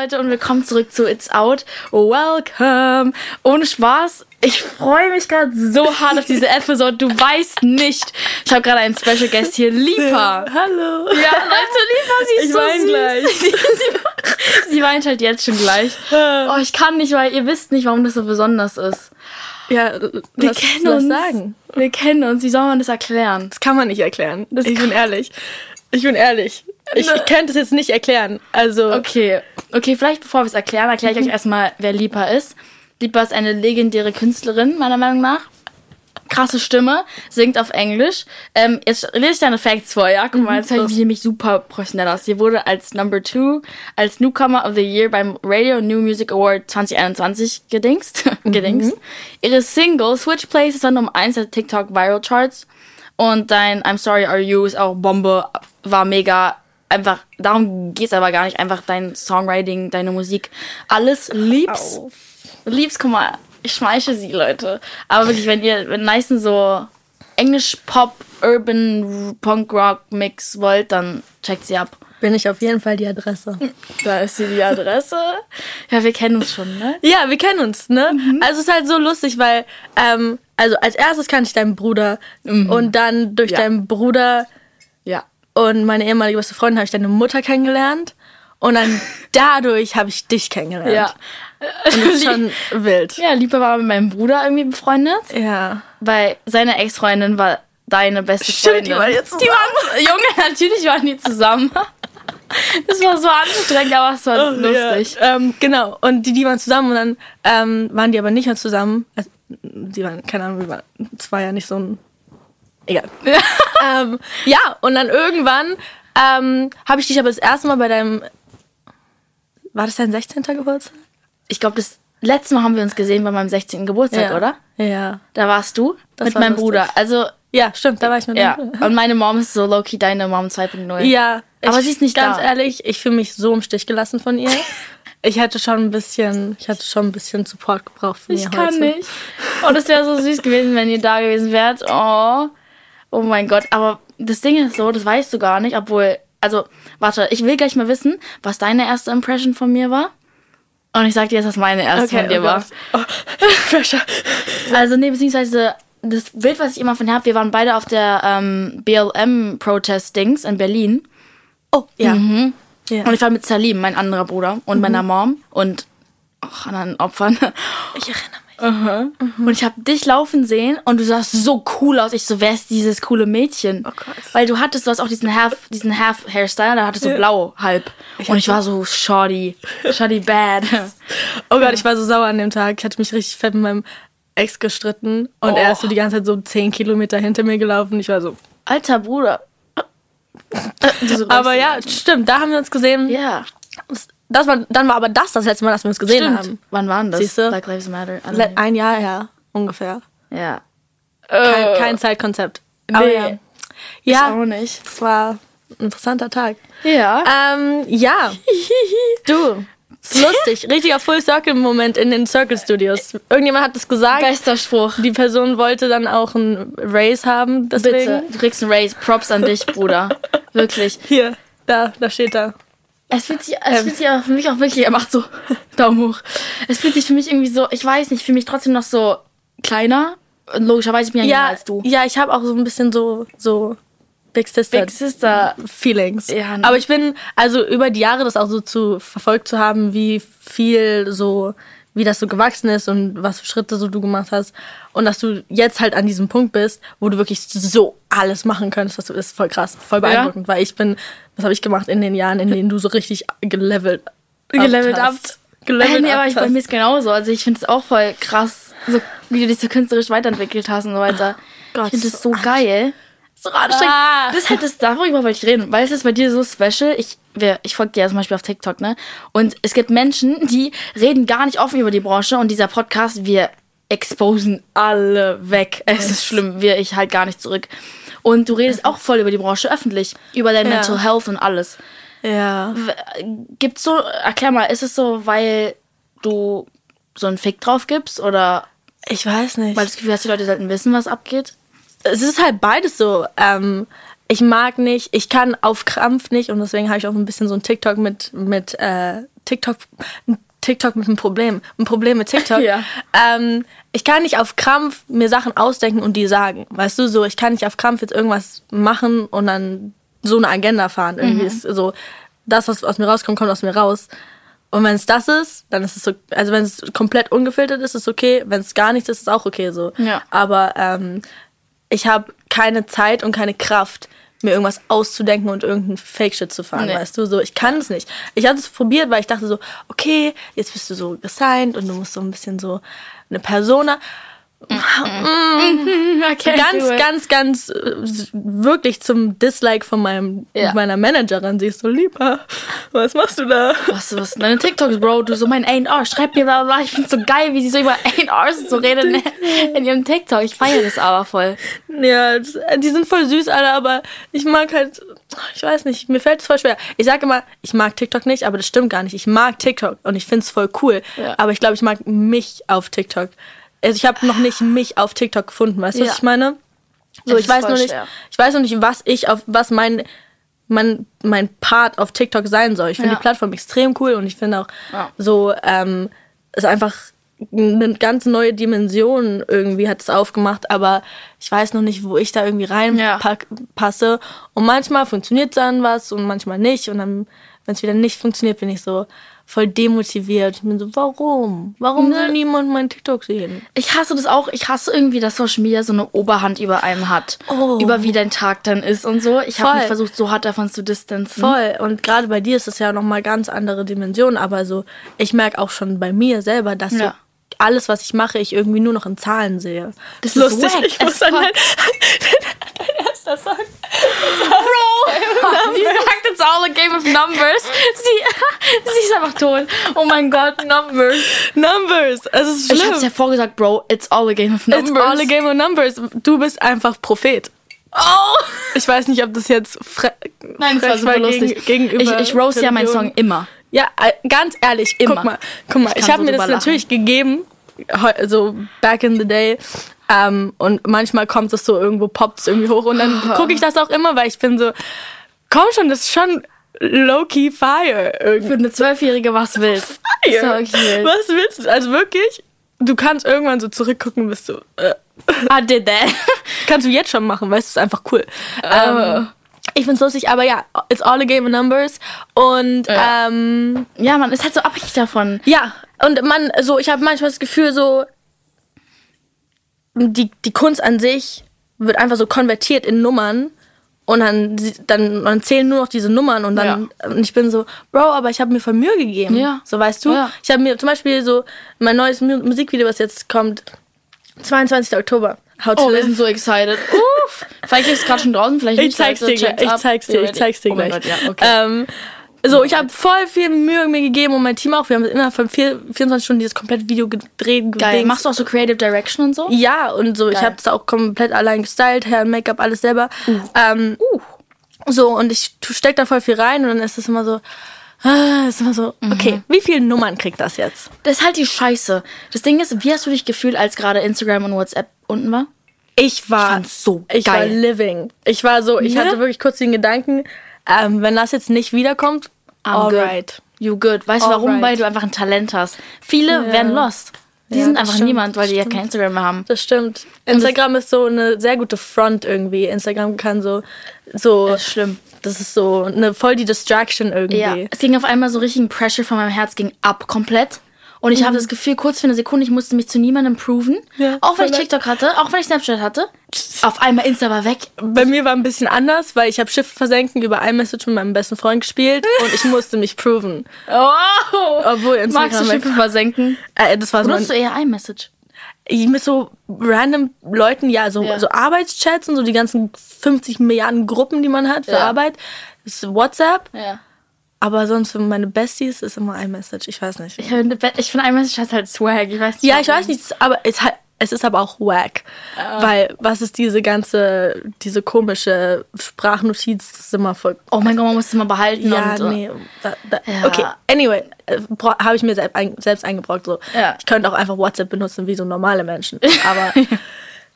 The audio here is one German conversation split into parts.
Leute und willkommen zurück zu It's Out. Welcome. Ohne Spaß, ich freue mich gerade so hart auf diese Episode. Du weißt nicht. Ich habe gerade einen Special Guest hier, Lipa. Hallo. Ja, Leute, Lipa, sie ist Ich so wein süß. gleich. Sie, sie, sie weint halt jetzt schon gleich. Oh, ich kann nicht, weil ihr wisst nicht, warum das so besonders ist. Ja, Wir lass, kennen lass uns. sagen. Wir kennen uns. Wie soll man das erklären? Das kann man nicht erklären. Das ich bin ehrlich. Ich bin ehrlich. Ich Ne. könnte es jetzt nicht erklären. Also, Okay, okay, vielleicht bevor wir es erklären, erkläre ich euch erstmal, wer Lipa ist. Lipa ist eine legendäre Künstlerin, meiner Meinung nach. Krasse Stimme, singt auf Englisch. Ähm, jetzt lese ich deine Facts vor, ja? Guck mal, jetzt habe ich mich nämlich super professionell aus. Sie wurde als Number Two, als Newcomer of the Year beim Radio New Music Award 2021 gedingst. gedingst. Ihre Single Switch Places war Nummer 1 der TikTok Viral Charts. Und dein I'm Sorry Are You ist auch Bombe, war mega. Einfach, darum geht's aber gar nicht. Einfach dein Songwriting, deine Musik, alles liebst. Auf. Liebst, guck mal, ich schmeiche sie, Leute. Aber wirklich, wenn ihr einen nicen so Englisch, Pop, Urban, Punk, Rock Mix wollt, dann checkt sie ab. Bin ich auf jeden Fall die Adresse. Da ist sie die Adresse. Ja, wir kennen uns schon, ne? Ja, wir kennen uns, ne? Mhm. Also es ist halt so lustig, weil, ähm, also als erstes kannte ich deinen Bruder und dann durch Mhm. Ja. deinen Bruder Ja. und meine ehemalige beste Freundin habe ich deine Mutter kennengelernt und dann dadurch habe ich dich kennengelernt. Ja. Und das ist schon wild. Ja, Lieber war mit meinem Bruder irgendwie befreundet. Ja. Weil seine Ex-Freundin war deine beste Stimmt, Freundin. die waren jetzt Die waren, Junge, natürlich waren die zusammen. Das war so anstrengend, aber es war lustig. Ja, ähm, genau. Und die, die waren zusammen und dann ähm, waren die aber nicht mehr zusammen. Also, die waren, keine Ahnung, waren, es war ja nicht so ein. Egal. ähm, ja, und dann irgendwann ähm, habe ich dich aber das erste Mal bei deinem. War das dein 16. Geburtstag? Ich glaube, das letzte Mal haben wir uns gesehen bei meinem 16. Geburtstag, ja. oder? Ja. Da warst du Das mit war meinem lustig. Bruder. Also, Ja, stimmt, da war ich mit ja. Bruder. Und meine Mom ist so low-key deine Mom 2.0. Ja, Aber ich- sie ist nicht ganz da. ehrlich, ich fühle mich so im Stich gelassen von ihr. Ich hätte schon ein bisschen, ich hätte schon ein bisschen Support gebraucht von ihr Ich kann heute. nicht. Oh, das wäre so süß gewesen, wenn ihr da gewesen wärt. Oh. Oh mein Gott. Aber das Ding ist so, das weißt du gar nicht, obwohl. Also, warte, ich will gleich mal wissen, was deine erste Impression von mir war. Und ich sag dir jetzt, was meine erste von dir oh war. Oh, Pressure. Also, nee, beziehungsweise das Bild, was ich immer von habe, wir waren beide auf der ähm, BLM-Protest-Dings in Berlin. Oh, ja. ja. Und ich war mit Salim, mein anderer Bruder, und meiner Mom und auch anderen Opfern. Ich erinnere mich. Und ich habe dich laufen sehen und du sahst so cool aus. Ich so, wer ist dieses coole Mädchen? Oh Gott. Weil du hattest, du hast auch diesen Half, diesen Half Hairstyle, da hattest du blau halb. und ich war so shoddy, shoddy bad. Oh Gott, ich war so sauer an dem Tag. Ich hatte mich richtig fett mit meinem Ex gestritten und Oh. er ist so die ganze Zeit so 10 Kilometer hinter mir gelaufen. Ich war so. Alter Bruder. Aber ja, stimmt, da haben wir uns gesehen. ja, Das war, dann war aber das das letzte Mal, dass wir uns gesehen stimmt. haben. Wann waren das? Siehst du? Black Lives Matter. Ein Jahr her, ungefähr. Ja. Kein, kein Zeitkonzept. Aber Nee. ja. Ich Ja, auch nicht. es war ein interessanter Tag. Ja. Ähm, ja. Du. Ist Lustig. Richtiger Full-Circle-Moment in den Circle Studios. Irgendjemand hat es gesagt. Bester Spruch. Die Person wollte dann auch ein Race haben. Deswegen. Bitte, du kriegst einen Raise. Props an dich, Bruder. Wirklich. Hier, da, da steht da. Es fühlt sich, es fühlt sich aber für mich auch wirklich, er macht so Daumen hoch. Es fühlt sich für mich irgendwie so, ich weiß nicht, für mich trotzdem noch so kleiner. Und logischerweise bin ich ja Ja, als du. ja, ich habe auch so ein bisschen so, so Big Sister Big Sister. Feelings. Ja, ne. Aber ich bin, also über die Jahre das auch so zu verfolgt zu haben, wie viel so, wie das so gewachsen ist und was für Schritte so du gemacht hast. Und dass du jetzt halt an diesem Punkt bist, wo du wirklich so alles machen könntest, das ist voll krass, voll beeindruckend, weil ich bin, was habe ich gemacht in den Jahren, in denen du so richtig gelevelt Gelevelt up ab. Gelevelt Äh, nee, aber ich, bei mir ist genauso. Also ich finde es auch voll krass, so, wie du dich so künstlerisch weiterentwickelt hast und so weiter. Gott, ich finde das so so geil. So anstrengend. Ah. Das ist halt das, darüber wollte ich reden, weil es ist bei dir so special. Ich, wer- ich folge dir ja zum Beispiel auf TikTok, ne? Und es gibt Menschen, die reden gar nicht offen über die Branche und dieser Podcast, wir exposen alle weg. Es ist schlimm, wir, ich halt gar nicht zurück. Und du redest auch voll über die Branche öffentlich, über dein Ja. Mental Health und alles. Ja. Gibt's so, erklär mal, ist es so, weil du so einen Fick drauf gibst oder Ich weiß nicht. weil das Gefühl hast, die Leute sollten wissen, was abgeht? Es ist halt beides so. Ähm, ich mag nicht, ich kann auf Krampf nicht und deswegen habe ich auch ein bisschen so ein TikTok mit, mit äh, TikTok, ein TikTok mit einem Problem, ein Problem mit TikTok. Ja. ähm, ich kann nicht auf Krampf mir Sachen ausdenken und die sagen. Weißt du, so, ich kann nicht auf Krampf jetzt irgendwas machen und dann so eine Agenda fahren. Irgendwie Mhm. ist so, das, was aus mir rauskommt, kommt aus mir raus. Und wenn es das ist, dann ist es so, also wenn es komplett ungefiltert ist, ist es okay. Wenn es gar nichts ist, ist es auch okay so. Ja. Aber ähm, ich habe keine Zeit und keine Kraft, mir irgendwas auszudenken und irgendeinen Fake-Shit zu fahren, Nee. weißt du? So, ich kann es nicht. Ich hatte es probiert, weil ich dachte so, okay, jetzt bist du so gesigned und du musst so ein bisschen so eine Persona. Okay, Ganz, ganz, ganz äh, wirklich zum Dislike von meinem, Ja. meiner Managerin. Sie ist so, lieber, was machst du da? Was, was, deine TikToks, Bro, du so mein A&R, schreib mir bla. Ich find's so geil, wie sie so über A&Rs so redet in, in ihrem TikTok. Ich feiere das aber voll. Ja, das, die sind voll süß, alle, aber ich mag halt, ich weiß nicht, mir fällt es voll schwer. Ich sage immer, ich mag TikTok nicht, aber das stimmt gar nicht. Ich mag TikTok und ich finde es voll cool. Ja. Aber ich glaube, ich mag mich auf TikTok. Also ich habe noch nicht mich auf TikTok gefunden, weißt du, Ja. was ich meine? So, ich weiß noch nicht, schwer. ich weiß noch nicht, was ich auf, was mein, mein, mein Part auf TikTok sein soll. Ich finde Ja. die Plattform extrem cool und ich finde auch Ja. so, ähm, ist einfach eine ganz neue Dimension irgendwie hat es aufgemacht, aber ich weiß noch nicht, wo ich da irgendwie Ja. reinpasse. Und manchmal funktioniert dann was und manchmal nicht. Und dann, wenn es wieder nicht funktioniert, bin ich so voll demotiviert. Ich bin so, warum? Warum Ne. soll niemand mein TikTok sehen? Ich hasse das auch. Ich hasse irgendwie, dass Social Media so eine Oberhand über einem hat. Oh. Über wie dein Tag dann ist und so. Ich habe mich versucht, so hart davon zu distanzen. Voll. Und gerade bei dir ist es ja nochmal ganz andere Dimensionen. Aber so, ich merke auch schon bei mir selber, dass so Ja. alles, was ich mache, ich irgendwie nur noch in Zahlen sehe. Das ist wack Ich muss an fuck. dein, erster Song. Bro! Sie sagt it's all a game of numbers. Sie, sie ist einfach tot. Oh mein Gott, Numbers. Numbers. Es ist Ich schlimm. hab's ja vorgesagt, Bro. It's all a game of numbers. It's all a game of numbers. Du bist einfach Prophet. Oh! Ich weiß nicht, ob das jetzt fre Nein, das war frech super lustig. gegen- gegenüber ich, ich roast ja meinen. Song immer. Ja, äh, ganz ehrlich, Immer. guck mal, guck mal, Ich ich, habe so mir das natürlich gegeben, so back in the day. Ähm, und manchmal kommt es so irgendwo, poppt es irgendwie hoch und dann gucke ich das auch immer, weil ich bin so, komm schon, das ist schon low-key fire irgendwie. Für eine Zwölfjährige was willst. Ist wirklich wild. Was willst du? Also wirklich, du kannst irgendwann so zurückgucken, bist du, äh, I did that. kannst du jetzt schon machen, weißt du, ist einfach cool. Ähm, ich find's lustig, aber ja, it's all a game of numbers und Ja. ähm, Ja, man ist halt so abhängig davon. Ja, und man, so, ich habe manchmal das Gefühl, so, die, die Kunst an sich wird einfach so konvertiert in Nummern und dann, dann, dann zählen nur noch diese Nummern und dann, und ich bin so, Bro, aber ich habe mir voll Mühe gegeben. Ja. So, weißt du? Ja. Ich habe mir zum Beispiel so, mein neues Mu Musikvideo, was jetzt kommt, 22. Oktober. How to Oh, wir sind so excited. Uff. Vielleicht ist es gerade schon draußen, vielleicht Ich nicht. zeig's dir Ich zeig's dir, ich ready. zeig's dir oh gleich. Gott, ja, okay. Ähm, so, ich habe voll viel Mühe mir gegeben und mein Team auch. Wir haben innerhalb von vier, 24 Stunden dieses komplette Video gedreht. Geil. gedingst. Machst du auch so Creative Direction und so? Ja, und so, ich Geil. habe das auch komplett allein gestylt, Hair, Make-up, alles selber. Ähm, So, und ich steck da voll viel rein und dann ist es immer so, ah, ist immer so, Mhm. okay, wie viele Nummern kriegt das jetzt? Das ist halt die Scheiße. Das Ding ist, wie hast du dich gefühlt, als gerade Instagram und WhatsApp unten war? Ich war, Ich so ich war geil. living. Ich war so, ich Ne? hatte wirklich kurz den Gedanken, ähm, wenn das jetzt nicht wiederkommt, I'm good. alright. You good. Weißt du warum? Alright. Weil du einfach ein Talent hast. Viele Ja. werden lost. Die Ja, sind das einfach stimmt, niemand, weil die ja stimmt. kein Instagram mehr haben. Das stimmt. Instagram ist so eine sehr gute Front irgendwie. Instagram kann so, so, Das ist schlimm. das ist so eine voll die Distraction irgendwie. Ja, es ging auf einmal so richtig ein Pressure von meinem Herz ging ab komplett. Und ich habe das Gefühl, kurz für eine Sekunde, ich musste mich zu niemandem proven. Mhm. Ja, auch wenn ich TikTok hatte, auch wenn ich Snapchat hatte. Auf einmal Insta war weg. Bei mir war ein bisschen anders, weil ich habe Schiff versenken über iMessage mit meinem besten Freund gespielt und ich musste mich proven. Oh! Obwohl Instagram Magst du Schiffe versenken? Äh, das war so Benutzt du eher iMessage? ich mit so random Leuten, ja, so, Ja. so Arbeitschats und so die ganzen 50 Milliarden Gruppen, die man hat für Ja. Arbeit. Das ist WhatsApp, Ja. Aber sonst für meine Besties ist immer iMessage. Ich weiß nicht. Ich finde, ich finde iMessage hat halt Swag. Ich weiß nicht. Ja, ich weiß nicht, aber es, hat, es ist aber auch wack. Weil, was ist diese ganze, diese komische Sprachnotiz, das ist immer voll. Oh mein Gott, man muss es mal behalten. Ja, und, äh, nee. Da, da, Ja. Okay, anyway, äh, habe ich mir selbst, ein, selbst eingebrockt. So. Ja. Ich könnte auch einfach WhatsApp benutzen, wie so normale Menschen. Aber,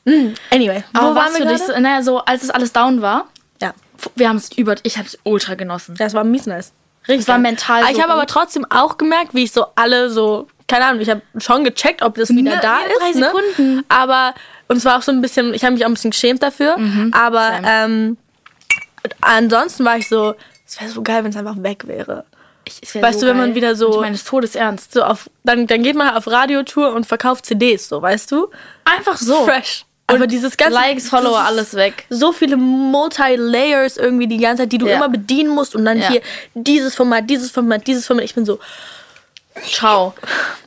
mm, anyway, wo Aber waren was wir dich, so, naja, so, als es alles down war, Ja, wir haben es über, ich habe es ultra genossen. das war mies nice. Es war mental Aber so ich habe aber trotzdem auch gemerkt, wie ich so alle so, keine Ahnung, ich habe schon gecheckt, ob das wieder Ne, da ja, ist. drei Ne? Sekunden. Aber, und es war auch so ein bisschen, ich habe mich auch ein bisschen geschämt dafür. aber Mhm, same. ähm, ansonsten war ich so, es wäre so geil, wenn es einfach weg wäre. Ich, es Weißt du, wenn man wieder so- Ich meine, des Todes ernst. So auf, dann, dann geht man auf Radiotour und verkauft CDs, so, weißt du? Einfach so. Fresh. Aber dieses ganze Likes, Follower, das ist alles weg. So viele Multi-Layers irgendwie die ganze Zeit, die du Ja. immer bedienen musst und dann Ja. hier dieses Format, dieses Format, dieses Format. Ich bin so, Ciao.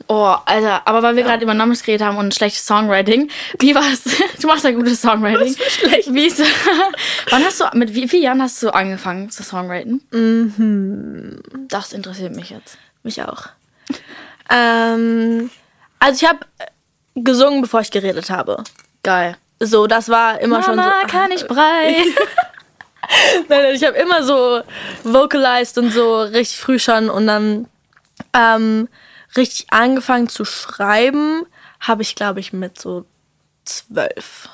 Oh, Alter, aber weil wir gerade über Numbers geredet haben und schlechtes Songwriting, wie war es? Du machst ja gutes Songwriting. Was für schlecht? Wie ist, wann hast du, mit wie vielen Jahren hast du angefangen zu Songwriten? Mhm. Das interessiert mich jetzt. mich auch. ähm, also ich habe gesungen, bevor ich geredet habe. Geil. So, das war immer schon so. Mama, kann ich brei? Nein, nein, ich habe immer so vocalized und so richtig früh schon und dann ähm, richtig angefangen zu schreiben, habe ich, glaube ich, mit so zwölf.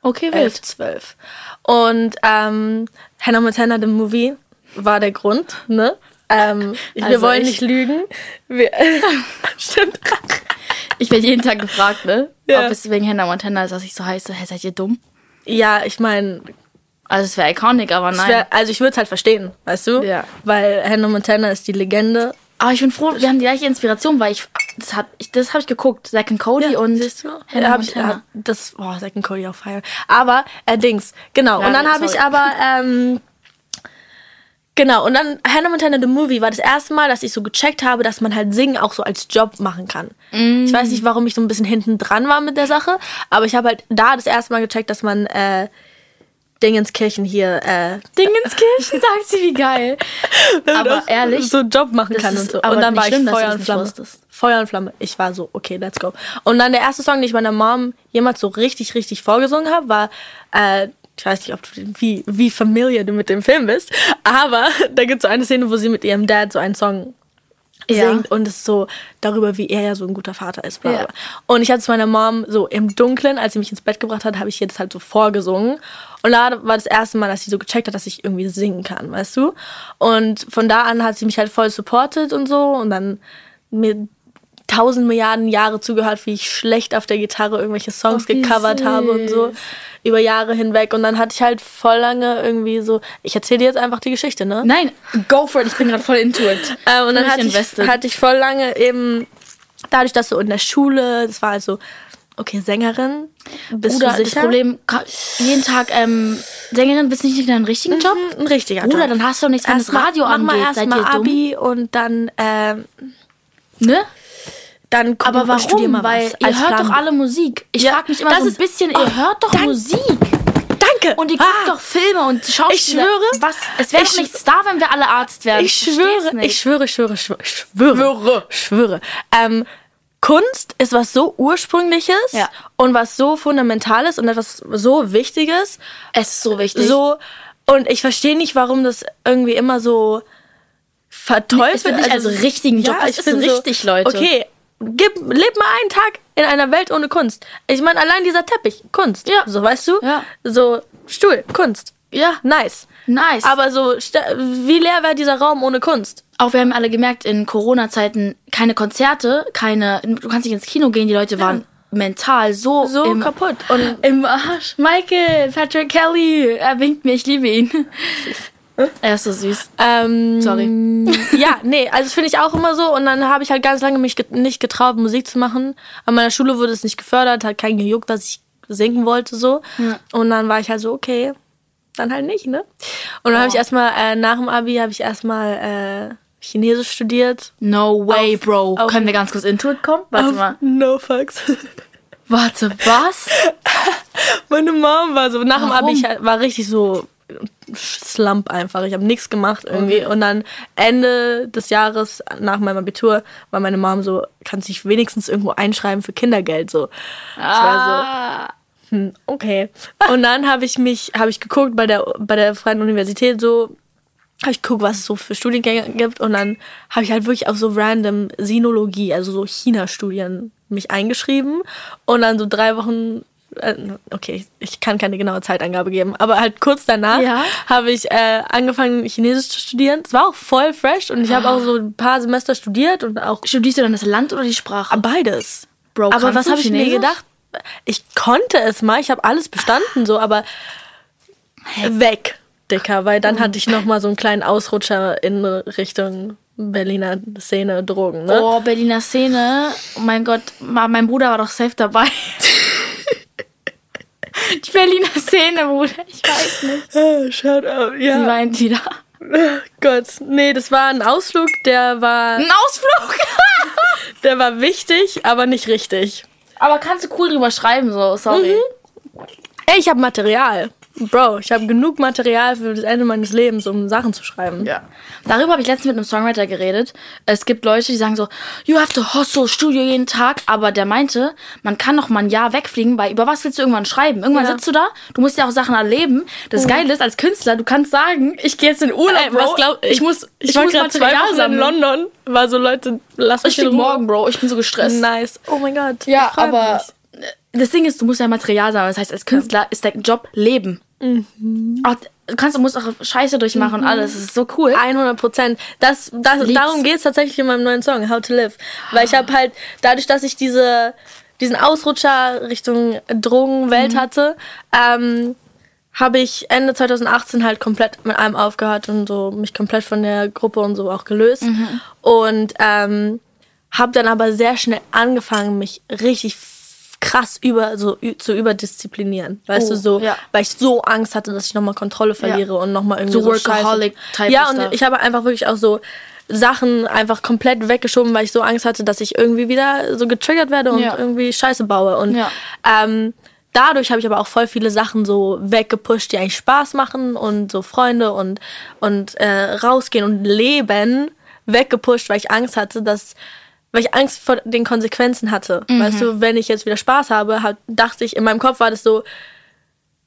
Okay, elf, wild. zwölf. Und ähm, Hannah Montana, the Movie, war der Grund, ne? Ähm, wir Also wollen ich- nicht lügen. Wir, stimmt. Ich werde jeden Tag gefragt, ne? Ja. Ob es wegen Hannah Montana ist, dass ich so heiße. Hä, seid ihr dumm? Ja, ich meine, Also es wäre iconic, aber nein. wär, also ich würde es halt verstehen, weißt du? Ja. Weil Hannah Montana ist die Legende. aber ich bin froh, wir haben die gleiche Inspiration, weil ich das hat ich, das habe ich geguckt, Zack and Cody und siehst du? Hannah Ja, hab ich, Montana. ja, das, boah, Second Cody auf Fire. Aber, äh, Dings, genau. Ja, und dann habe ich aber, ähm, genau, und dann Hannah Montana the Movie war das erste Mal, dass ich so gecheckt habe, dass man halt Singen auch so als Job machen kann. Ich weiß nicht, warum ich so ein bisschen hinten dran war mit der Sache, aber ich habe halt da das erste Mal gecheckt, dass man, äh, Dingenskirchen hier, äh, Dingenskirchen, sagt sie, wie geil. aber ehrlich, so Job machen kann und so. aber Und dann war ich Feuer und Flamme. wusstest. Feuer und Flamme. Ich war so, okay, let's go. Und dann der erste Song, den ich meiner Mom jemals so richtig, richtig vorgesungen habe, war, äh, ich weiß nicht, ob du, wie, wie familiar du mit dem Film bist, aber da gibt es so eine Szene, wo sie mit ihrem Dad so einen Song Ja. singt und es ist so darüber, wie er ja so ein guter Vater ist. Bla, bla. Ja. Und ich hatte es meiner Mom so im Dunkeln, als sie mich ins Bett gebracht hat, habe ich jetzt halt so vorgesungen. Und da war das erste Mal, dass sie so gecheckt hat, dass ich irgendwie singen kann, weißt du? Und von da an hat sie mich halt voll supportet und so und dann mir tausend Milliarden Jahre zugehört, wie ich schlecht auf der Gitarre irgendwelche Songs Oh, gecovert habe und so süß. über Jahre hinweg. Und dann hatte ich halt voll lange irgendwie so, ich erzähle dir jetzt einfach die Geschichte, ne? Nein, go for it, ich bin gerade voll into it. Äh, und dann hatte ich, hatte ich voll lange eben, dadurch, dass du in der Schule, das war also, okay, Sängerin, bist Bruder, du das sicher? Problem, ka- jeden Tag ähm, Sängerin, bist du nicht in deinem richtigen Job? Mhm, ein richtiger Bruder, Job. dann hast du doch nichts, wenn das Radio mach angeht. Seid mal dumm? Abi und dann, ähm, Ne? Dann gucken Aber warum? mal Weil was. ihr hört Plan doch alle Musik. Ich Ja, frag mich immer das so ein ist- bisschen, Oh, ihr hört doch dank- Musik. Danke! Und ihr guckt Ah, doch Filme und Schauspieler. Ich schwöre, Was? Es wäre doch nichts da, wenn wir alle Arzt wären. Ich schwöre, ich schwöre, ich schwöre, ich schwöre, schwöre, schwöre. Ähm, Kunst ist was so Ursprüngliches Ja. und was so Fundamentales und etwas so Wichtiges. Es ist so wichtig. So, und ich verstehe nicht, warum das irgendwie immer so verteufelt Es wird nicht als richtigen Job. Was ich ist bin richtig, Leute? Okay, gib, leb mal einen Tag in einer Welt ohne Kunst. Ich meine, allein dieser Teppich, Kunst. Ja. So, weißt du? Ja. So, Stuhl, Kunst. Ja, Nice. nice. Aber so, wie leer wäre dieser Raum ohne Kunst? auch wir haben alle gemerkt, in Corona-Zeiten keine Konzerte, keine, du kannst nicht ins Kino gehen, die Leute waren mental so, So im, kaputt. Und im Arsch. Michael, Patrick Kelly, er winkt mir, ich liebe ihn. er ist so süß. ähm, Sorry. ja, nee, also das finde ich auch immer so. Und dann habe ich halt ganz lange mich get nicht getraut, Musik zu machen. An meiner Schule wurde es nicht gefördert, hat keinen gejuckt, dass ich singen wollte so. Ja. Und dann war ich halt so, okay, dann halt nicht, ne? Und dann habe ich erstmal, äh, nach dem Abi habe ich erstmal äh, Chinesisch studiert. No way, Auf- Bro. auf- Können wir ganz kurz into it kommen? Warte mal. No fucks. Warte, was? Meine Mom war so, nach dem Warum? Abi, ich war richtig so Slump einfach. Ich habe nichts gemacht irgendwie. Okay. Und dann Ende des Jahres, nach meinem Abitur, war meine Mom so, kannst dich wenigstens irgendwo einschreiben für Kindergeld. So. Ich war Ah. so, hm, okay. Und dann habe ich mich, habe ich geguckt bei der, bei der Freien Universität so, habe ich geguckt, was es so für Studiengänge gibt. Und dann habe ich halt wirklich auf so random Sinologie, also so China-Studien mich eingeschrieben. Und dann so drei Wochen okay, ich kann keine genaue Zeitangabe geben, aber halt kurz danach Ja. habe ich äh, angefangen, Chinesisch zu studieren. Es war auch voll fresh und ich habe Ah. auch so ein paar Semester studiert und auch Studierst du dann das Land oder die Sprache? beides. Bro, aber was habe ich mir gedacht? Ich konnte es mal, ich habe alles bestanden so, aber weg, Dicker, weil dann hatte ich noch mal so einen kleinen Ausrutscher in Richtung Berliner Szene Drogen, ne? Oh, Berliner Szene. Oh mein Gott, mein Bruder war doch safe dabei. Die Berliner Szene, Bruder. Ich weiß nicht. Oh, Shout out, ja. weint die da? Oh Gott, nee, das war ein Ausflug, der war, Ein Ausflug. der war wichtig, aber nicht richtig. Aber kannst du cool drüber schreiben, so, sorry. Ey, ich habe Material. Bro, ich habe genug Material für das Ende meines Lebens, um Sachen zu schreiben. Ja. Darüber habe ich letztens mit einem Songwriter geredet. Es gibt Leute, die sagen so, you have to hustle, Studio jeden Tag. Aber der meinte, man kann noch mal ein Jahr wegfliegen, weil über was willst du irgendwann schreiben? Irgendwann Ja. sitzt du da, du musst ja auch Sachen erleben. Das Geile ist, als Künstler, du kannst sagen, ich gehe jetzt in Urlaub, Ey, Bro. was glaub ich muss, ich, war muss gerade zwei Material Wochen in sammeln. London, war so Leute, lass mich Ich flieg in morgen, Bro. Ich bin so gestresst. Nice. Oh mein Gott. Ja, ich aber mich. das Ding ist, du musst ja Material sammeln. Das heißt, als Künstler ist dein Job Leben. Mhm. Auch, du kannst, du musst auch Scheiße durchmachen und alles. Das ist so cool. 100 Prozent. Das, das, Lieb's. darum geht es tatsächlich in meinem neuen Song, How to Live. Weil ich habe halt, dadurch, dass ich diese, diesen Ausrutscher Richtung Drogenwelt Mhm. hatte, ähm, habe ich Ende 2018 halt komplett mit allem aufgehört und so mich komplett von der Gruppe und so auch gelöst. Mhm. Und ähm, habe dann aber sehr schnell angefangen, mich richtig krass über so zu überdisziplinieren, weißt Oh, du so, ja. weil ich so Angst hatte, dass ich nochmal Kontrolle verliere und nochmal irgendwie So so, Scheiße- Workaholic-Type Ja, Stuff. und ich habe einfach wirklich auch so Sachen einfach komplett weggeschoben, weil ich so Angst hatte, dass ich irgendwie wieder so getriggert werde und Ja. irgendwie Scheiße baue. Und Ja. ähm, dadurch habe ich aber auch voll viele Sachen so weggepusht, die eigentlich Spaß machen und so Freunde und, und äh, rausgehen und leben weggepusht, weil ich Angst hatte, dass weil ich Angst vor den Konsequenzen hatte. Mhm. Weißt du, wenn ich jetzt wieder Spaß habe, hat, dachte ich, in meinem Kopf war das so,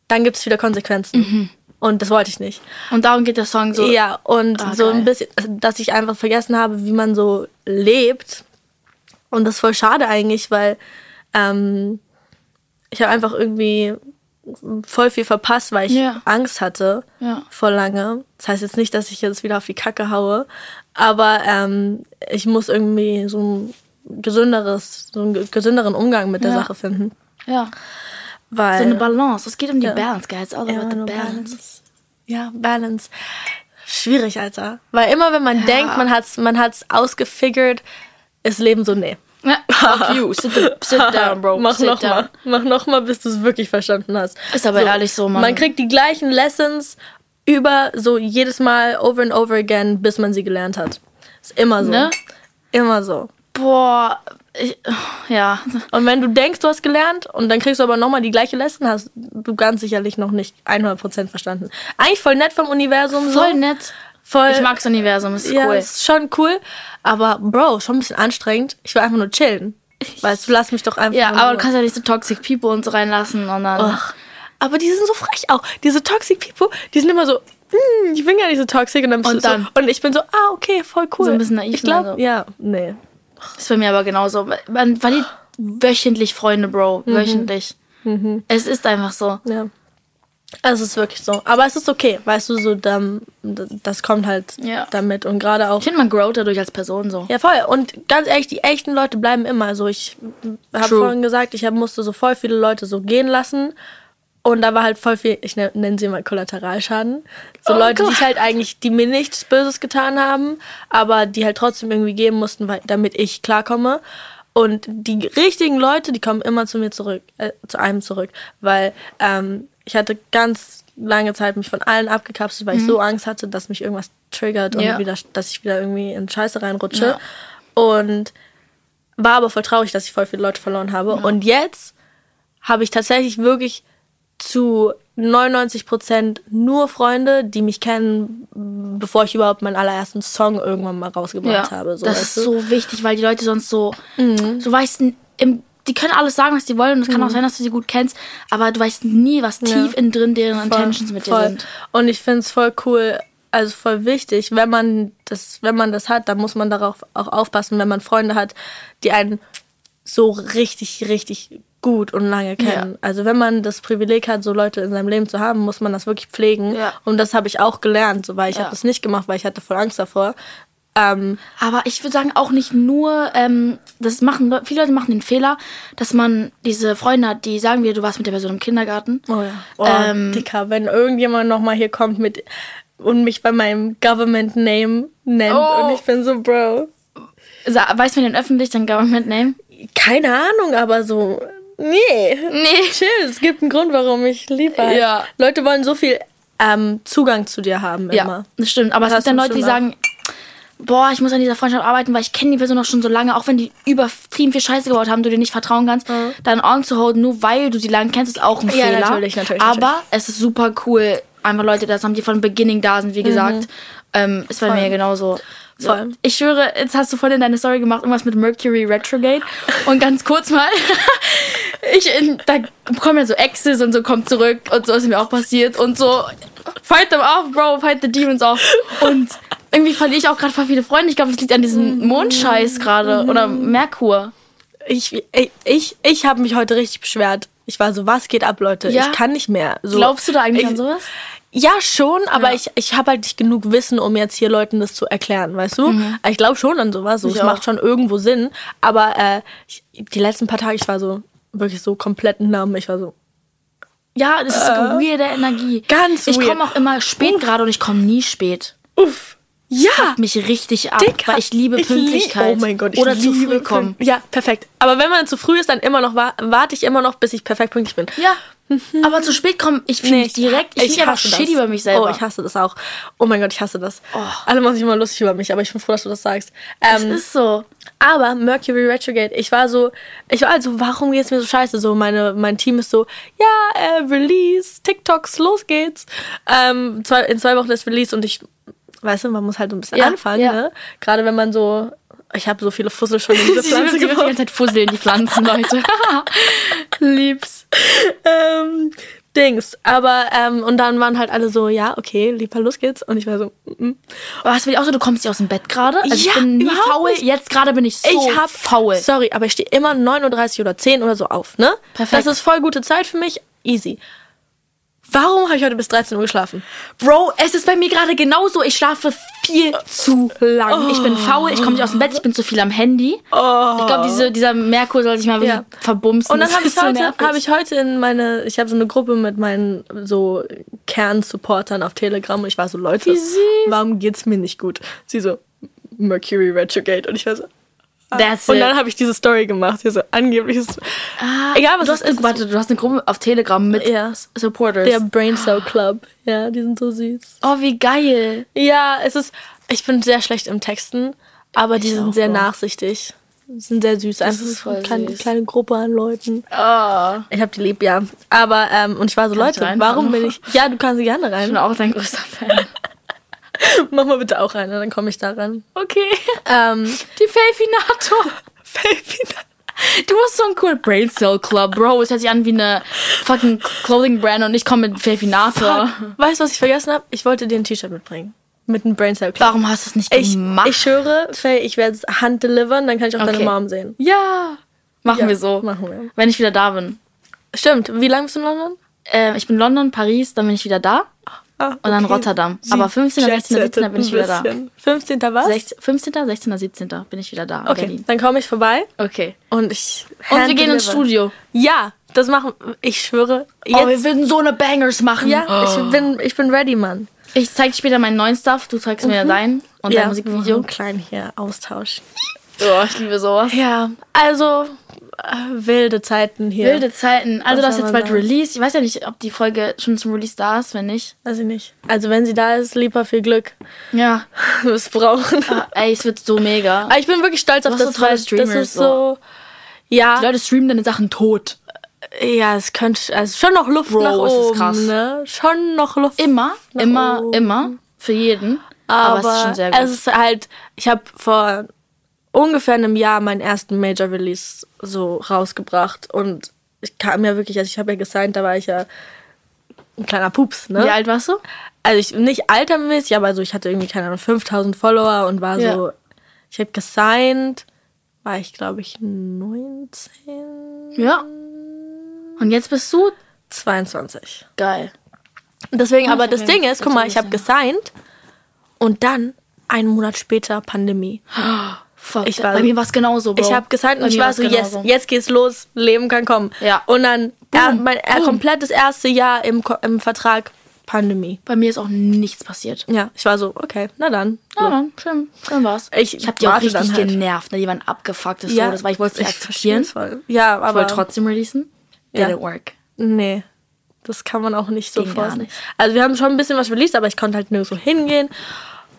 dann gibt es wieder Konsequenzen. Mhm. Und das wollte ich nicht. Und darum geht der Song so. Ja, und Ah, so geil. ein bisschen, dass ich einfach vergessen habe, wie man so lebt. Und das ist voll schade eigentlich, weil ähm, ich habe einfach irgendwie voll viel verpasst, weil ich Ja. Angst hatte Ja. vor lange. Das heißt jetzt nicht, dass ich jetzt wieder auf die Kacke haue, aber ähm, ich muss irgendwie so ein gesünderes, so einen ge- gesünderen Umgang mit der Ja. Sache finden. ja. Weil So eine Balance. Es geht um die. Balance, guys. All about the nur balance. Ja, Balance. Schwierig, Alter. Weil immer wenn man denkt, man hat's, man hat's ausgefigert, ist Leben so, nee. Fuck you. Sit, sit down, bro. Mach sit noch down. mal. Mach noch mal, bis du es wirklich verstanden hast. Ist aber ehrlich so, Mann. Man kriegt die gleichen Lessons über so jedes Mal over and over again, bis man sie gelernt hat. Ist immer so. Ne? Immer so. Boah. Ich, ja. Und wenn du denkst, du hast gelernt und dann kriegst du aber nochmal die gleiche Lesson, hast du ganz sicherlich noch nicht 100% verstanden. Eigentlich voll nett vom Universum. Voll so. nett. Voll, Ich mag das Universum. Ist Ja, cool. ist schon cool. Aber Bro, schon ein bisschen anstrengend. Ich will einfach nur chillen. Weißt du, lass mich doch einfach. Ja, aber du kannst ja nicht so toxic people und so reinlassen und dann. Ach, aber die sind so frech auch. Diese toxic people, die sind immer so, "Hm, ich bin gar nicht so toxic und dann bist Und du dann? so, und ich bin so, ah, okay, voll cool. So ein bisschen naiv Ich glaube, und so. ja, nee. Ist bei mir aber genauso. Man verliert wöchentlich Freunde, Bro. Mhm. Wöchentlich. Es ist einfach so. Ja. Also es ist wirklich so. Aber es ist okay, weißt du, so dann, das kommt halt Ja. damit und gerade auch. Ich finde, man growt dadurch als Person so. Ja, voll. Und ganz ehrlich, die echten Leute bleiben immer. Also ich habe vorhin gesagt, ich hab, musste so voll viele Leute so gehen lassen. Und da war halt voll viel, ich ne- nenne sie mal Kollateralschaden. So Oh Leute, die Gott. ich halt eigentlich, die mir nichts Böses getan haben, aber die halt trotzdem irgendwie geben mussten, weil, damit ich klarkomme. Und die richtigen Leute, die kommen immer zu mir zurück, äh, zu einem zurück. Weil ähm, ich hatte ganz lange Zeit mich von allen abgekapselt, weil ich so Angst hatte, dass mich irgendwas triggert und Mhm. Ja. wieder, dass ich wieder irgendwie in Scheiße reinrutsche. Ja. Und war aber voll traurig, dass ich voll viele Leute verloren habe. Und jetzt habe ich tatsächlich wirklich zu 99 Prozent nur Freunde, die mich kennen, bevor ich überhaupt meinen allerersten Song irgendwann mal rausgebracht habe. So, das ist du? Mhm. so wichtig, weil die Leute sonst so, du weißt, im, die können alles sagen, was die wollen. Und es kann auch sein, dass du sie gut kennst, aber du weißt nie, was tief innen drin deren Intentions mit dir voll. sind. Und ich finde es voll cool, also voll wichtig, wenn man das, wenn man das hat, dann muss man darauf auch aufpassen, wenn man Freunde hat, die einen so richtig, richtig gut und lange kennen. Ja. Also wenn man das Privileg hat, so Leute in seinem Leben zu haben, muss man das wirklich pflegen. Ja. Und das habe ich auch gelernt, so, weil ich Ja. habe das nicht gemacht, weil ich hatte voll Angst davor. Ähm, Aber ich würde sagen, auch nicht nur, ähm, das machen viele Leute machen den Fehler, dass man diese Freunde hat, die sagen wir, du warst mit der Person im Kindergarten. oh ja. Oh, Ähm, Dicker, wenn irgendjemand nochmal hier kommt mit und mich bei meinem Government Name nennt Oh. und ich bin so, Bro, Sa- Weiß man den öffentlich, dein Government Name? keine Ahnung, aber so, nee. Nee. Chill, es gibt einen Grund, warum ich liebe. halt. Ja. Leute wollen so viel ähm, Zugang zu dir haben Ja, immer. das stimmt. Aber es Das gibt dann du Leute, die sagen, boah, ich muss an dieser Freundschaft arbeiten, weil ich kenne die Person noch schon so lange, auch wenn die übertrieben viel Scheiße gebaut haben, du dir nicht vertrauen kannst, dann on zu holen, nur weil du sie lange kennst, ist auch ein Ja, Fehler. natürlich, natürlich, Aber natürlich. es ist super cool, einfach Leute, das haben die von Beginning da sind, wie gesagt. Ähm, ist bei mir genauso. Voll. Ich schwöre, jetzt hast du vorhin deine Story gemacht, irgendwas mit Mercury Retrograde. Und ganz kurz mal, ich, da kommen ja so Exes und so kommt zurück und so ist mir auch passiert und so, fight them off, bro, fight the demons off. Und irgendwie verliere ich auch gerade voll viele Freunde. Ich glaube, es liegt an diesem Mondscheiß gerade oder Merkur. Ich, ich, ich, ich habe mich heute richtig beschwert. Ich war so, was geht ab, Leute? Ja? Ich kann nicht mehr. So, Glaubst du da eigentlich ich, an sowas? Ja, schon, aber Ja. ich, ich habe halt nicht genug Wissen, um jetzt hier Leuten das zu erklären, weißt du? Ich glaube schon an sowas. So, Mhm. Es macht schon irgendwo Sinn. Aber äh, ich, die letzten paar Tage, ich war so wirklich so komplett numb. Ich war so, Ja, das ist so eine weirde Energie. Ganz Ich komme auch immer spät gerade und ich komme nie spät. uff. Ja, Mich richtig ab, Dicker. weil ich liebe lieb- Pünktlichkeit. oh mein Gott, ich oder zu liebe früh kommen. Ja, perfekt. Aber wenn man zu früh ist, dann immer noch wa- warte ich immer noch, bis ich perfekt pünktlich bin. Ja, aber zu spät kommen, ich fühle mich direkt, ich, ich einfach hasse shitty das. über mich selber. Oh, ich hasse das auch. Oh mein Gott, ich hasse das. Alle machen sich immer lustig über mich, aber ich bin froh, dass du das sagst. Ähm, ist so. aber Mercury Retrograde, ich war so, ich war also, warum geht's mir so scheiße? So, meine, mein Team ist so, ja, äh, Release, TikToks, los geht's. Ähm, zwei, in zwei Wochen ist Release und ich, weißt du, man muss halt so ein bisschen Ja, anfangen, ja. ne? Gerade wenn man so, ich habe so viele Fussel schon in diese Sie Pflanze die gebaut. ganze Zeit fusseln, die Pflanzen, Leute. Lieb's. ähm, Dings. Aber, ähm, und dann waren halt alle so, ja, okay, lieber, los geht's. Und ich war so, mm, mm. Aber hast du auch so, du kommst nicht aus dem Bett gerade? Also ich Ja, bin nie faul. nicht. Jetzt gerade bin ich so ich hab faul. Sorry, aber ich stehe immer 9.30 Uhr oder 10 oder so auf, ne? Perfekt. Das ist voll gute Zeit für mich. Easy. Warum habe ich heute bis 13 Uhr geschlafen? Bro, es ist bei mir gerade genauso. Ich schlafe viel zu lang. Ich bin faul, ich komme nicht aus dem Bett, ich bin zu viel am Handy. Ich glaube, diese, dieser Merkur soll sich mal Ja. verbumsen. Und dann habe ich so heute, habe ich heute in meine, ich habe so eine Gruppe mit meinen so Kernsupportern auf Telegram und ich war so, Leute, warum geht's mir nicht gut? Sie so, Mercury Retrograde und ich war so, That's und it. dann habe ich diese Story gemacht, hier so angeblich ist, egal was du hast, ist, warte, du hast eine Gruppe auf Telegram mit Ja. Supporters. der Brain Cell Club, ja, die sind so süß. oh, wie geil. Ja, es ist, ich bin sehr schlecht im Texten, aber die Ich sind auch, sehr Bro. nachsichtig. Die sind sehr süß. Einfach ist so eine voll kleine, süß. kleine Gruppe an Leuten. Oh. Ich hab die lieb, ja. Aber, ähm, und ich war so, Kann ich Leute, rein? warum bin ich. Ja, du kannst sie gerne Ich bin rein. auch dein größter Fan. Mach mal bitte auch rein, dann komme ich da ran. Okay. Ähm, Die Felfinator. Du hast so einen coolen Brain Cell Club, Bro. Es hört sich an wie eine fucking Clothing Brand und ich komme mit Felfinator. weißt du, was ich vergessen habe? Ich wollte dir ein T-Shirt mitbringen. Mit einem Brain Cell Club. Warum hast du es nicht Ich, gemacht? ich schwöre, Faye, ich werde es handdelivern, dann kann ich auch deine Okay. Mom sehen. ja. Machen Ja, wir so. machen wir. Wenn ich wieder da bin. Stimmt. Wie lange bist du in London? Äh, ich bin London, Paris, dann bin ich wieder da. Ah, Und dann okay. Rotterdam. Sie Aber 15., 16., jetsettet 17. bin ich wieder da. bisschen. 15. was? 16, 15., 16., 17. bin ich wieder da. Okay, Berlin. dann komme ich vorbei Okay. und ich. Und wir gehen ins. Studio. Ja, das machen. Ich schwöre. Oh, wir Jetzt, würden so eine Bangers machen. ja, oh. ich bin, ich bin ready, Mann. Ich zeig dir später meinen neuen Stuff, du zeigst mir deinen und ja, dein Musikvideo. Einen kleinen hier Austausch. Oh, ich liebe sowas. Ja, also wilde Zeiten hier. Wilde Zeiten. Also, das ist jetzt bald? Release. Ich weiß ja nicht, ob die Folge schon zum Release da ist, wenn nicht. Weiß ich nicht. Also wenn sie da ist, lieber viel Glück. Ja. Wir brauchen. Ah, Ey, es wird so mega. Aber ich bin wirklich stolz auf das, so tolle weil das Streamers, ist so. Ja, Die Leute streamen deine Sachen tot. ja, es könnte, also schon noch Luft Bro, nach es ist oben, krass. ne? Schon noch Luft. Immer, immer, oben. immer. Für jeden. Aber, Aber, es ist schon sehr gut. es ist halt, ich habe vor ungefähr einem Jahr meinen ersten Major Release so rausgebracht und ich kam ja wirklich, also ich habe ja gesigned, da war ich ja ein kleiner Pups, ne? Wie alt warst du? Also ich nicht altermäßig, aber so ich hatte irgendwie keine Ahnung 5000 Follower und war Ja. so, ich habe gesigned, war ich glaube ich 19, Ja. Und jetzt bist du 22. geil. Deswegen, aber ich das hab Ding ist, guck mal, ich habe gesigned und dann einen Monat später Pandemie. Fuck. Ich war- bei mir war es genauso, Bro. Ich habe Bei und ich war so, yes, jetzt geht's los, Leben kann kommen. Ja. Und dann er, mein er, komplettes erste Jahr im, im Vertrag Pandemie. Bei mir ist auch nichts passiert. Ja, ich war so, okay, na dann. Ja, dann, schön, schön war's. Ich ich habe die auch richtig dann halt. genervt. Ne? Die waren abgefuckt, das Ja, so, das war, ich wollte es nicht ich akzeptieren. Ja, Ich aber wollte trotzdem releasen. Ja. Didn't work. Nee, das kann man auch nicht so Ging gar forcen. nicht. Also wir haben schon ein bisschen was released, aber ich konnte halt nirgendwo hingehen.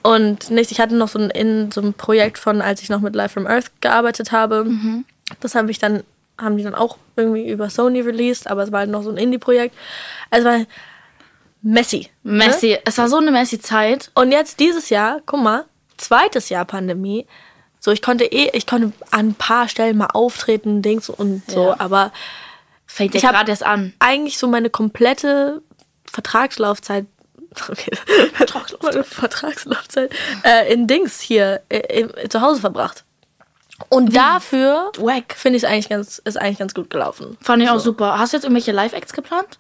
Und nicht, ich hatte noch so ein, in so ein Projekt von, als ich noch mit Life from Earth gearbeitet habe. Mhm. Das habe ich dann, haben die dann auch irgendwie über Sony released, aber es war halt noch so ein Indie-Projekt. Also war messy. Ne? Messi. Es war so eine messy Zeit. Und jetzt dieses Jahr, guck mal, zweites Jahr Pandemie. So, ich konnte eh, ich konnte an ein paar Stellen mal auftreten, Dings und so, Ja. aber Fängt Ich ja gerade erst an. eigentlich so meine komplette Vertragslaufzeit, okay, meine Vertragslaufzeit äh, in Dings hier äh, im, zu Hause verbracht. Und dafür Wack. finde ich es eigentlich ganz, ist eigentlich ganz gut gelaufen. Fand ich auch super. Hast du jetzt irgendwelche Live-Acts geplant?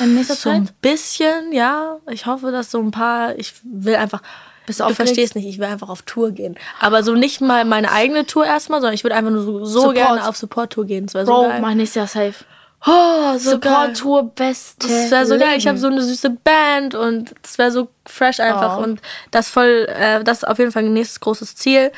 In nächster So Zeit? ein bisschen, ja. Ich hoffe, dass so ein paar, ich will einfach, Bist du du verstehst nicht, ich will einfach auf Tour gehen. Aber so nicht mal meine eigene Tour erstmal, sondern ich würde einfach nur so, so gerne auf Support-Tour gehen. Das so Bro, geil. mach nächstes Jahr safe. Oh, so geil. Support-Tour, beste Das wäre so geil. Ich habe so eine süße Band und es wäre so fresh einfach. Oh. Und das voll, äh, das ist auf jeden Fall ein nächstes großes Ziel.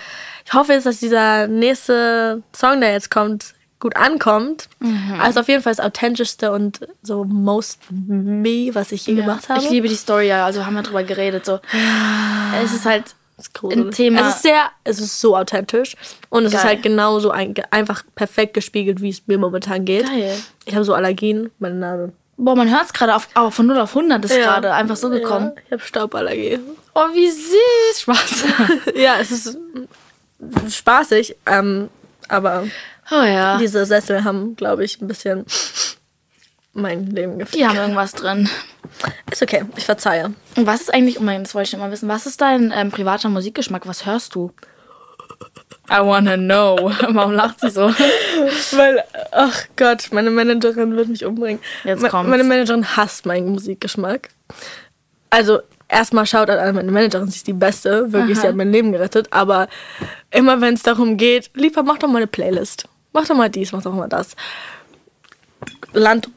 Ich hoffe jetzt, dass dieser nächste Song, der jetzt kommt, gut ankommt. Mhm. Also auf jeden Fall das authentischste und so most me, was ich je gemacht habe. Ich liebe die Story, ja. Also haben wir drüber geredet. So. Es ist halt Das. Ein Thema. Es ist sehr, es ist so authentisch und es ist Geil. halt genauso ein, einfach perfekt gespiegelt, wie es mir momentan geht. Geil. Ich habe so Allergien, meine Nase. Boah, man hört es gerade auf, aber von 0 auf 100 ist Ja. gerade einfach so gekommen. Ja, ich habe Stauballergie. Oh, wie süß. Spaß. ja, es ist spaßig, ähm, aber Oh ja. Die, diese Sessel haben, glaube ich, ein bisschen mein Leben gefickt. haben irgendwas drin. Ist okay, ich verzeihe. Und was ist eigentlich, oh mein, das wollte ich mal wissen, was ist dein ähm, privater Musikgeschmack? Was hörst du? I wanna know. Warum lacht sie so? Weil, ach Gott, meine Managerin wird mich umbringen. Jetzt kommt's. Meine Managerin hasst meinen Musikgeschmack. Also, erstmal schaut an meine Managerin, sie ist die Beste. Wirklich, Aha. sie hat mein Leben gerettet. Aber immer wenn es darum geht, lieber mach doch mal eine Playlist. Mach doch mal dies, mach doch mal das. Land,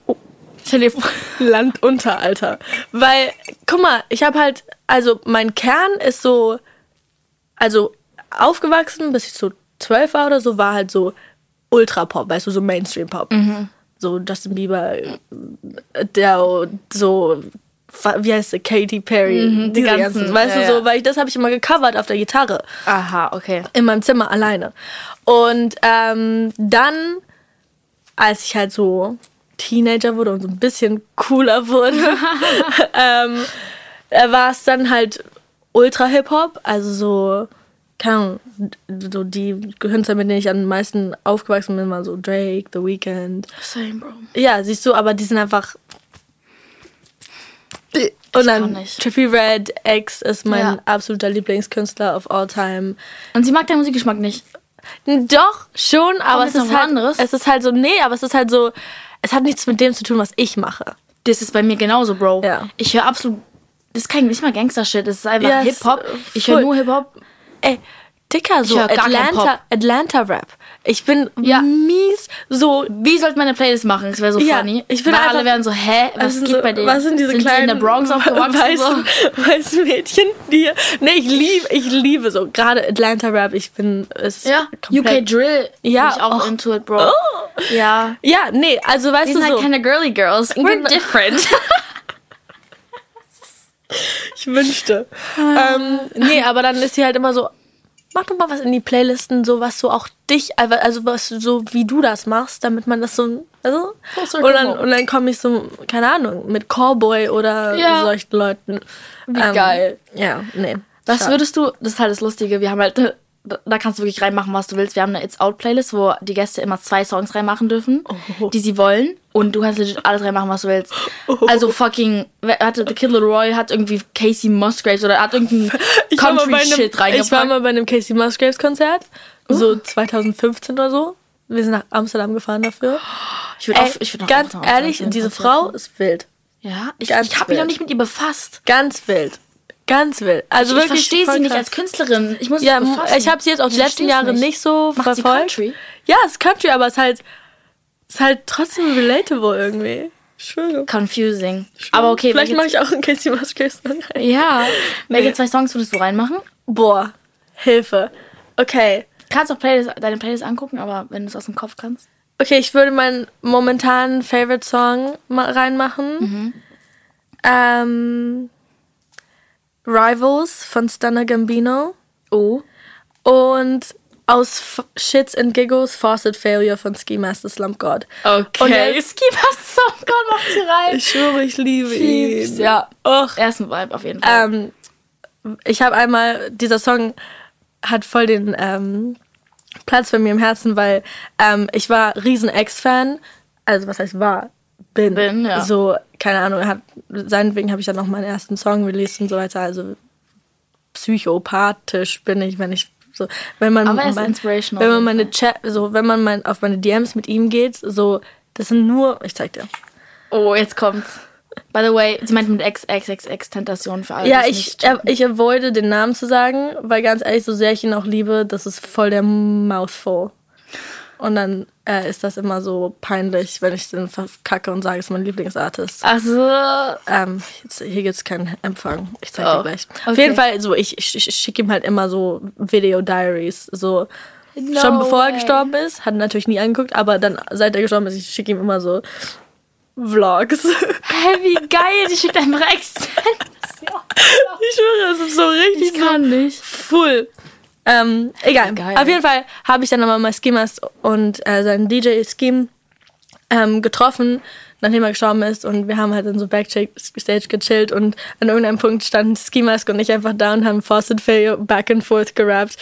Land unter, Alter. Weil, guck mal, ich habe halt, also mein Kern ist so, also aufgewachsen, bis ich so zwölf war oder so, war halt so Ultra-Pop, weißt du, so Mainstream-Pop. So Justin Bieber, der so, wie heißt sie, Katy Perry, Mhm, die ganzen, ganzen, weißt ja, du, so, ja. weil ich, das habe ich immer gecovert auf der Gitarre Aha, okay. in meinem Zimmer alleine. Und ähm, dann, als ich halt so Teenager wurde und so ein bisschen cooler wurde, ähm, äh, war es dann halt Ultra-Hip-Hop, also so, keine Ahnung, so die Künstler, mit denen ich am meisten aufgewachsen bin, waren so Drake, The Weeknd. Same, Bro. Ja, siehst du, aber die sind einfach. Und dann nicht. Trippie Red X ist mein Ja. absoluter Lieblingskünstler of all time. Und sie mag deinen Musikgeschmack nicht. Doch, schon, aber es ist halt anderes? Es ist halt so, nee, aber es ist halt so, es hat nichts mit dem zu tun, was ich mache. Das ist bei mir genauso, Bro. Ja. Ich höre absolut. Das ist kein, nicht mal Gangster-Shit, das ist einfach Ja, es- Hip-Hop. Ich höre nur Hip-Hop. Ey, Dicker, so Atlanta, Pop. Ich bin Ja. mies, so Wie sollte man eine Playlist machen? Das wäre so Ja, funny. ich bin Weil einfach- alle wären so, hä, was sind geht so, bei denen? Was sind diese sind kleinen die in der Bronx aufgewachsen? weißen, so? weißen Mädchen, die Nee, ich liebe, ich liebe so gerade Atlanta Rap. Ich bin es Ja, komplett- UK Drill. Ja, bin ich auch oh. into it, Bro. Ja. Ja, nee, also weißt Wir du sind so, halt keine girly girls. We're Genau. different. ich wünschte. ähm, nee, aber dann ist sie halt immer so Mach doch mal was in die Playlisten, so was so auch dich, also was so wie du das machst, damit man das so, also und dann, und dann komme ich so, keine Ahnung, mit Cowboy oder Ja. solchen Leuten. Wie geil. Ja, nee. Was Schade. würdest du, das ist halt das Lustige, wir haben halt, da kannst du wirklich reinmachen, was du willst. Wir haben eine It's Out Playlist, wo die Gäste immer zwei Songs reinmachen dürfen, Oh. die sie wollen. Und du kannst legit alles reinmachen, was du willst. Oh. Also fucking, hatte The Kid Leroy hat irgendwie Casey Musgraves oder hat irgendeinen Ich war, mal Country bei einem, Shit ich war reingepackt. mal bei einem Casey Musgraves Konzert, so 2015 oder so. Wir sind nach Amsterdam gefahren dafür. Ich würde auch, ich würd ganz ehrlich, diese Frau ist wild. Ja, ich, Ganz ich habe mich noch nicht mit ihr befasst. Ganz wild. Ganz wild. Also ich wirklich verstehe voll sie nicht als Künstlerin. Ich muss Ja, ich habe sie jetzt auch die Ich letzten Jahre nicht, so Macht sie verfolgt. Country? Ja, es ist Country, aber es ist halt, es ist halt trotzdem relatable irgendwie. Ich schwöre. Confusing. Aber okay, Vielleicht mache ich auch einen Casey Musgraves Song rein. Ja. Welche zwei Songs würdest du reinmachen? Boah, Hilfe. Okay. Kannst auch Playlist, deine Playlist angucken, aber wenn du es aus dem Kopf kannst. Okay, ich würde meinen momentanen Favorite Song ma- reinmachen. Mhm. Ähm, Rivals von Stunner Gambino. Oh. Und aus F Shits and Giggles Faucet Failure von Ski Master Slump God. Und Okay. jetzt- Ski was Song, Gott, macht sie rein. Ich schwöre, ich liebe lieb's, ihn. ja. Och. Ersten Vibe auf jeden Fall. Ähm, ich habe einmal, dieser Song hat voll den ähm, Platz bei mir im Herzen, weil ähm, ich war riesen Ex-Fan. Also was heißt war? Bin. Bin, ja. So, keine Ahnung, hat, seinetwegen habe ich dann noch meinen ersten Song released und so weiter. Also psychopathisch bin ich, wenn ich so, wenn man, Aber er mein- inspirational wenn man meine Chat, so, wenn man mein, auf meine DMs mit ihm geht, so, das sind nur, ich zeig dir. oh, jetzt kommt's. By the way, sie meint mit XXXX-Tentation für alle. Ja, ich, ich avoide den Namen zu sagen, weil ganz ehrlich, so sehr ich ihn auch liebe, das ist voll der Mouthful. Und dann äh, ist das immer so peinlich, wenn ich den verkacke und sage, es ist mein Lieblingsartist. Ach so. Ähm, jetzt, hier gibt es keinen Empfang. Ich zeige Oh, dir gleich. Auf okay. jeden Fall, so ich, ich, ich schicke ihm halt immer so Video-Diaries. So No schon bevor er way. gestorben ist, hat er natürlich nie angeguckt, aber dann, seit er gestorben ist, ich schicke ihm immer so Vlogs. Hä, wie geil, die schickt einfach Extension. ich schwöre, es ist so richtig Ich kann nicht. Full. Ähm, egal. Geil. Auf jeden Fall habe ich dann nochmal mal Schemas und äh, seinen DJ Scheme ähm, getroffen, nachdem er gestorben ist. Und wir haben halt dann so Backstage gechillt und an irgendeinem Punkt standen Ski Mask und ich einfach da und haben Faucet Failure back and forth gerappt.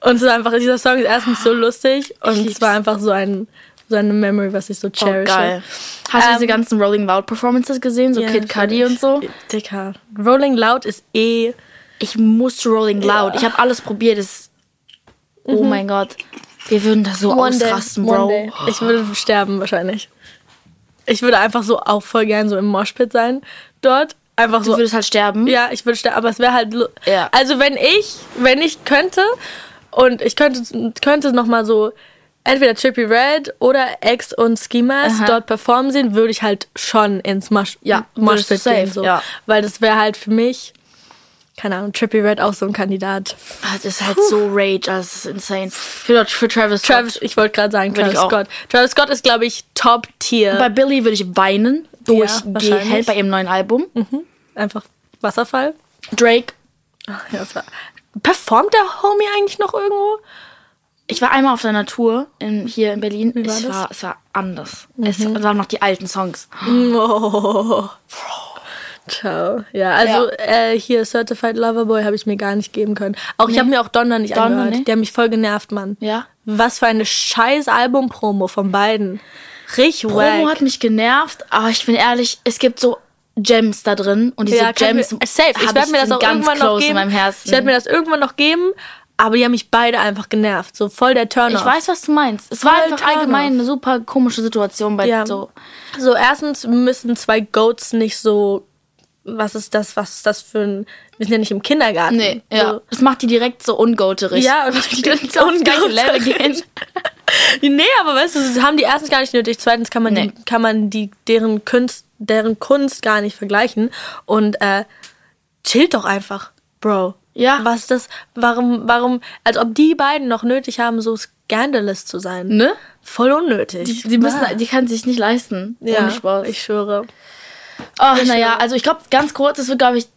Und es war einfach, dieser Song ist erstens so lustig und es war einfach so ein so eine Memory, was ich so Oh, cherishe. geil. Hast du Ähm, diese ganzen Rolling Loud Performances gesehen? So Ja, Kid Cudi und so? Dicker. Rolling Loud ist eh Ich muss Rolling Loud. Ich habe alles probiert. Das oh mein Gott. Wir würden da so ausrasten, Mhm. one Bro. day. Ich würde sterben wahrscheinlich. Ich würde einfach so auch voll gern so im Moshpit sein dort. Einfach Du so. würdest halt sterben. Ja, ich würde sterben, aber es wäre halt. Ja. Also wenn ich, wenn ich könnte und ich könnte, könnte noch mal so entweder Trippy Red oder X und Aha. dort performen sehen, würde ich halt schon ins Mosh, Ja, du Moshpit gehen. So. ja. Weil das wäre halt für mich, keine Ahnung, Trippy Red auch so ein Kandidat. Ah, Das ist halt so Rage, also das ist insane. Für, für Travis Scott. Travis, ich wollte gerade sagen, Travis. Scott. Travis Scott ist, glaube ich, Top-Tier. Bei Billy würde ich weinen. Durchgehend wahrscheinlich. bei ihrem neuen Album. Einfach Wasserfall. Drake. Ja, das war, performt der Homie eigentlich noch irgendwo? Ich war einmal auf seiner Tour in, hier in Berlin. war es, das? war, es war anders. Es waren noch die alten Songs. Oh. Ciao. Ja, also Äh, hier Certified Loverboy habe ich mir gar nicht geben können. Auch ich habe mir auch Donner nicht Donner, angehört. nee? Der hat mich voll genervt, Mann. Ja. Was für eine scheiß Album-Promo von beiden. Richtig Promo wack. hat mich genervt, aber ich bin ehrlich, es gibt so Gems da drin und diese ja, Gems ich, safe. Ich werde mir das auch ganz irgendwann noch geben. in meinem Herzen. Ich werde mir das irgendwann noch geben, aber die haben mich beide einfach genervt. So voll der Turn ich weiß, was du meinst. Es war Voll einfach Turn-off. allgemein eine super komische Situation bei Ja. so. So, erstens müssen zwei Goats nicht so. Was ist das? Was ist das für ein. Wir sind ja nicht im Kindergarten. Nee, ja. So, Das macht die direkt so ungoaterig. ja, und die direkt so Level gehen. Nee, aber weißt du, das haben die erstens gar nicht nötig. Zweitens kann man, Nee. die, kann man die, deren, Kunst, deren Kunst gar nicht vergleichen. Und äh, chillt doch einfach, Bro. Ja. Was ist das? Warum, warum, als ob die beiden noch nötig haben, so scandalous zu sein. Ne? Voll unnötig. Die, die müssen, Ah. die kann sich nicht leisten. ja, Ohne Spaß. ich schwöre. Ach, naja, also ich glaube, ganz kurz, das wird, glaube ich,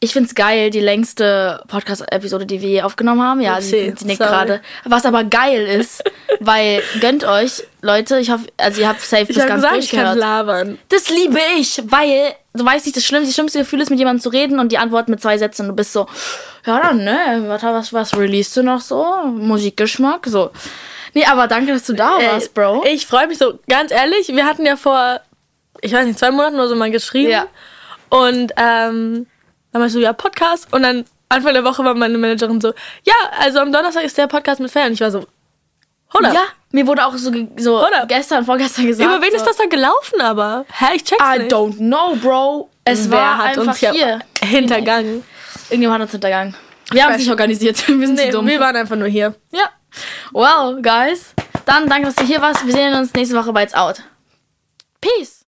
ich find's geil, die längste Podcast-Episode, die wir je aufgenommen haben. Ja, sie, sie nickt gerade. Was aber geil ist, weil, gönnt euch, Leute, ich hoffe, also ihr habt safe Ich das habe ganz gesagt, ich kann labern. Das liebe ich, weil du weißt nicht, das schlimmste, das schlimmste Gefühl ist, mit jemandem zu reden und die antworten mit zwei Sätzen und du bist so, ja dann, ne, was, was, was release du noch so? Musikgeschmack, so. Nee, aber danke, dass du da warst, Bro. Ich freue mich so, ganz ehrlich, wir hatten ja vor, ich weiß nicht, zwei Monaten oder so mal geschrieben. Ja. Und ähm, dann meinst du, ja, Podcast. Und dann Anfang der Woche war meine Managerin so, ja, also am Donnerstag ist der Podcast mit Fan. Und ich war so, Hold up. Ja, mir wurde auch so, so gestern, vorgestern gesagt. Über wen so, ist das dann gelaufen aber? Hä, ich check's I nicht. don't know, Bro. Es Wer war hat einfach uns hier hintergangen? Irgendjemand hat uns hintergangen. Wir haben es nicht organisiert. Wir sind Nee, zu dumm. wir waren einfach nur hier. Ja. Well, guys. Dann danke, dass du hier warst. Wir sehen uns nächste Woche bei It's Out. Peace.